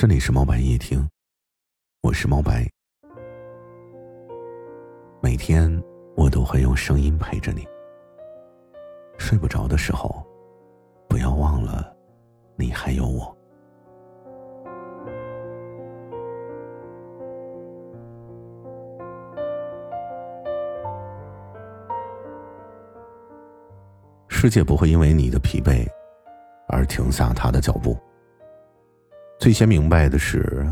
这里是猫白夜听，我是猫白。每天我都会用声音陪着你。睡不着的时候，不要忘了，你还有我。世界不会因为你的疲惫而停下他的脚步。最先明白的是，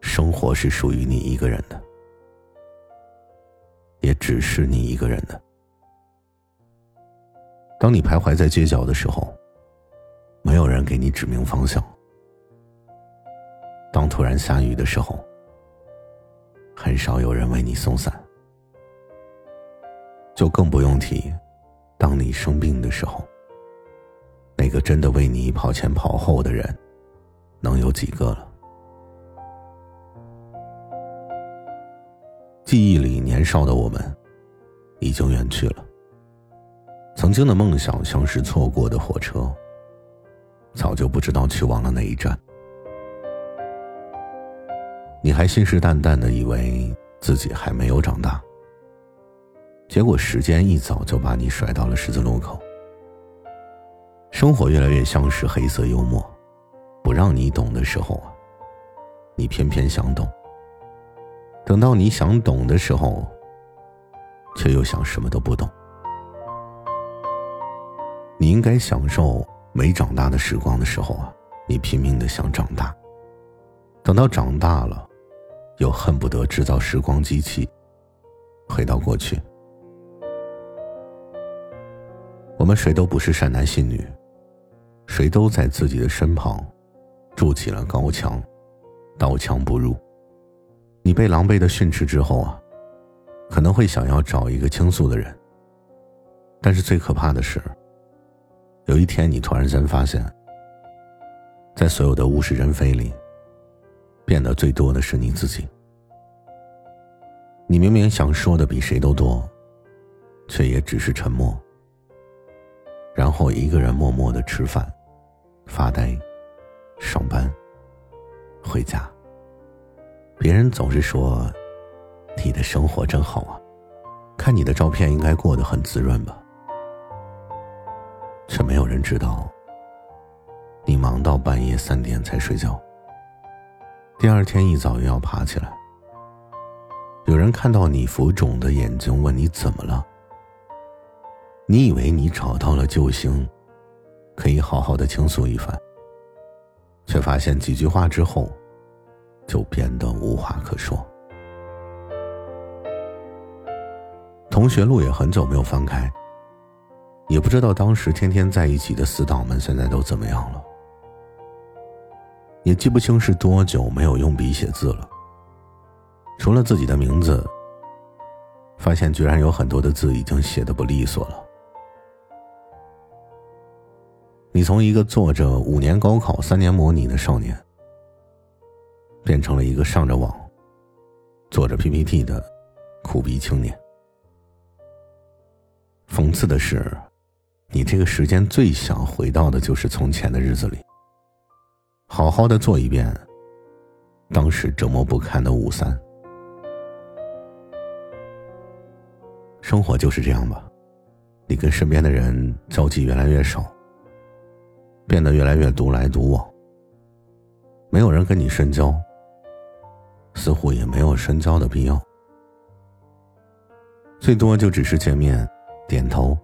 生活是属于你一个人的，也只是你一个人的。当你徘徊在街角的时候，没有人给你指明方向；当突然下雨的时候，很少有人为你送伞。就更不用提，当你生病的时候，那个真的为你跑前跑后的人。能有几个了？记忆里年少的我们，已经远去了。曾经的梦想像是错过的火车，早就不知道去往了哪一站。你还信誓旦旦的以为自己还没有长大，结果时间一早就把你甩到了十字路口。生活越来越像是黑色幽默。不让你懂的时候啊，你偏偏想懂；等到你想懂的时候，却又想什么都不懂。你应该享受没长大的时光的时候啊，你拼命的想长大；等到长大了，又恨不得制造时光机器，回到过去。我们谁都不是善男信女，谁都在自己的身旁。筑起了高墙，刀枪不入。你被狼狈的训斥之后啊，可能会想要找一个倾诉的人。但是最可怕的是，有一天你突然间发现，在所有的物是人非里，变得最多的是你自己。你明明想说的比谁都多，却也只是沉默，然后一个人默默的吃饭，发呆。上班，回家。别人总是说，你的生活真好啊，看你的照片应该过得很滋润吧。却没有人知道，你忙到半夜三点才睡觉，第二天一早又要爬起来。有人看到你浮肿的眼睛，问你怎么了？你以为你找到了救星，可以好好的倾诉一番。却发现几句话之后，就变得无话可说。同学录也很久没有翻开，也不知道当时天天在一起的死党们现在都怎么样了，也记不清是多久没有用笔写字了。除了自己的名字，发现居然有很多的字已经写的不利索了。你从一个做着五年高考、三年模拟的少年，变成了一个上着网、做着 PPT 的苦逼青年。讽刺的是，你这个时间最想回到的就是从前的日子里，好好的做一遍当时折磨不堪的五三。生活就是这样吧，你跟身边的人交集越来越少。变得越来越独来独往，没有人跟你深交，似乎也没有深交的必要，最多就只是见面、点头、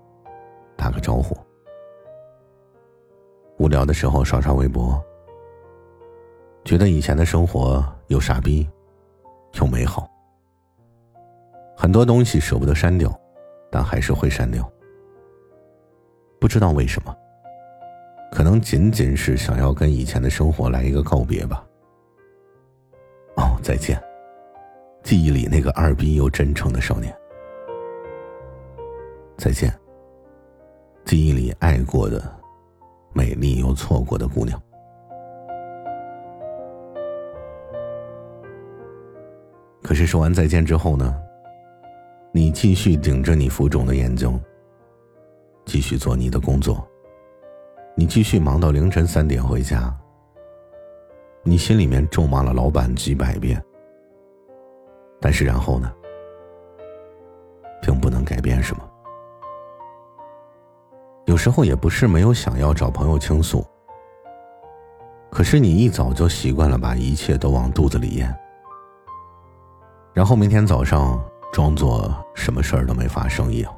打个招呼。无聊的时候刷刷微博，觉得以前的生活又傻逼，又美好。很多东西舍不得删掉，但还是会删掉，不知道为什么。可能仅仅是想要跟以前的生活来一个告别吧。哦，再见，记忆里那个二逼又真诚的少年。再见，记忆里爱过的、美丽又错过的姑娘。可是说完再见之后呢？你继续顶着你浮肿的眼睛，继续做你的工作。你继续忙到凌晨三点回家。你心里面咒骂了老板几百遍，但是然后呢，并不能改变什么。有时候也不是没有想要找朋友倾诉，可是你一早就习惯了把一切都往肚子里咽，然后明天早上装作什么事儿都没发生一样，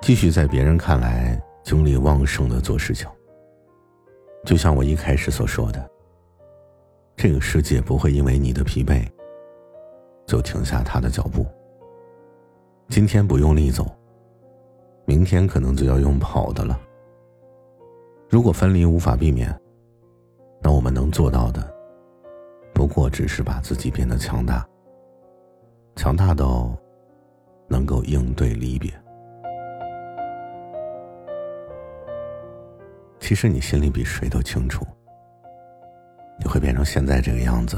继续在别人看来精力旺盛的做事情。就像我一开始所说的，这个世界不会因为你的疲惫就停下他的脚步。今天不用力走。明天可能就要用跑的了。如果分离无法避免，那我们能做到的，不过只是把自己变得强大，强大到能够应对离别。其实你心里比谁都清楚，你会变成现在这个样子。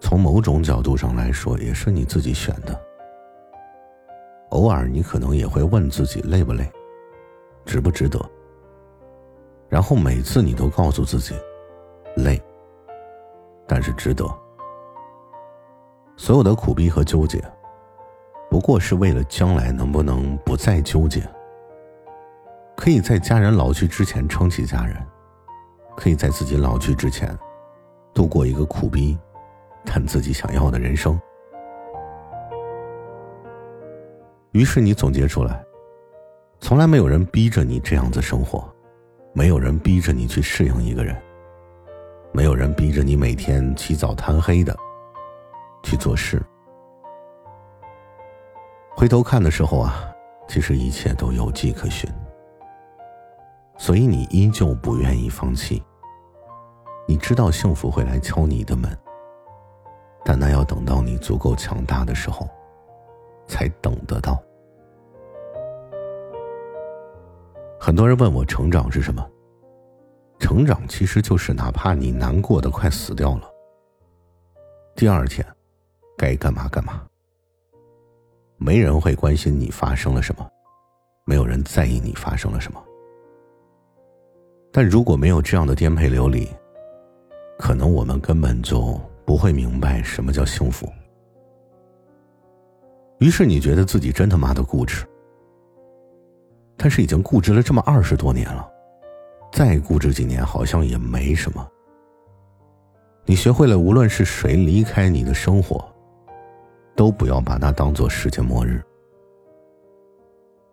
从某种角度上来说，也是你自己选的。偶尔，你可能也会问自己累不累，值不值得。然后每次你都告诉自己，累，但是值得。所有的苦逼和纠结，不过是为了将来能不能不再纠结，可以在家人老去之前撑起家人，可以在自己老去之前，度过一个苦逼，但自己想要的人生。于是你总结出来，从来没有人逼着你这样子生活，没有人逼着你去适应一个人，没有人逼着你每天起早贪黑的去做事。回头看的时候啊，其实一切都有迹可循，所以你依旧不愿意放弃。你知道幸福会来敲你的门，但那要等到你足够强大的时候，才等得到。很多人问我成长是什么？成长其实就是哪怕你难过的快死掉了，第二天该干嘛干嘛。没人会关心你发生了什么，没有人在意你发生了什么。但如果没有这样的颠沛流离，可能我们根本就不会明白什么叫幸福。于是你觉得自己真他妈的固执。但是已经固执了这么二十多年了，再固执几年好像也没什么。你学会了，无论是谁离开你的生活，都不要把它当做世界末日。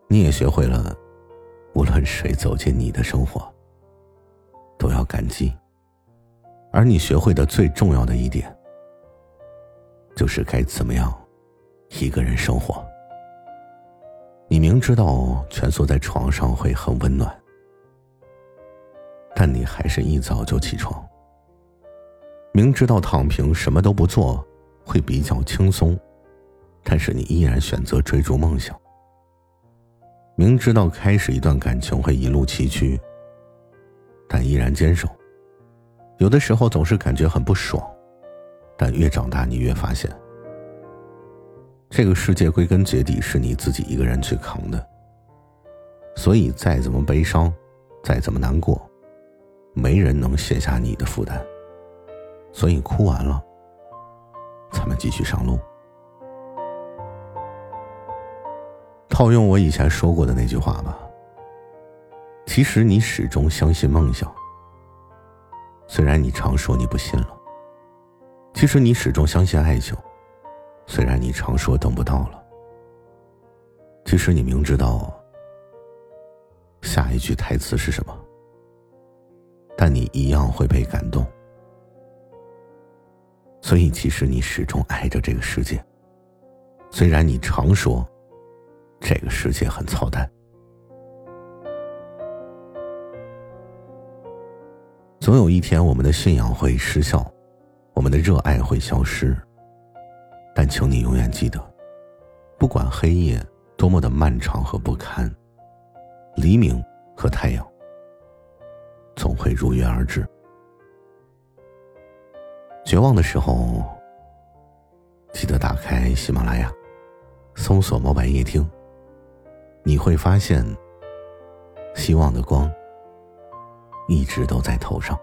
你也学会了，无论谁走进你的生活，感激。而你学会的最重要的一点，就是该怎么样一个人生活。你明知道蜷缩在床上会很温暖，但你还是一早就起床。明知道躺平什么都不做会比较轻松，但是你依然选择追逐梦想。明知道开始一段感情会一路崎岖，但依然坚守。有的时候总是感觉很不爽，但越长大你越发现。这个世界归根结底是你自己一个人去扛的，所以再怎么悲伤，再怎么难过，没人能卸下你的负担。所以哭完了，咱们继续上路。套用我以前说过的那句话吧，其实你始终相信梦想，虽然你常说你不信了。其实你始终相信爱情。虽然你常说等不到了，其实你明知道下一句台词是什么，但你一样会被感动。所以，其实你始终爱着这个世界。虽然你常说这个世界很操蛋，总有一天我们的信仰会失效，我们的热爱会消失。但请你永远记得，不管黑夜多么的漫长和不堪，黎明和太阳总会如约而至。绝望的时候，记得打开喜马拉雅，搜索“猫白夜听”，你会发现，希望的光一直都在头上。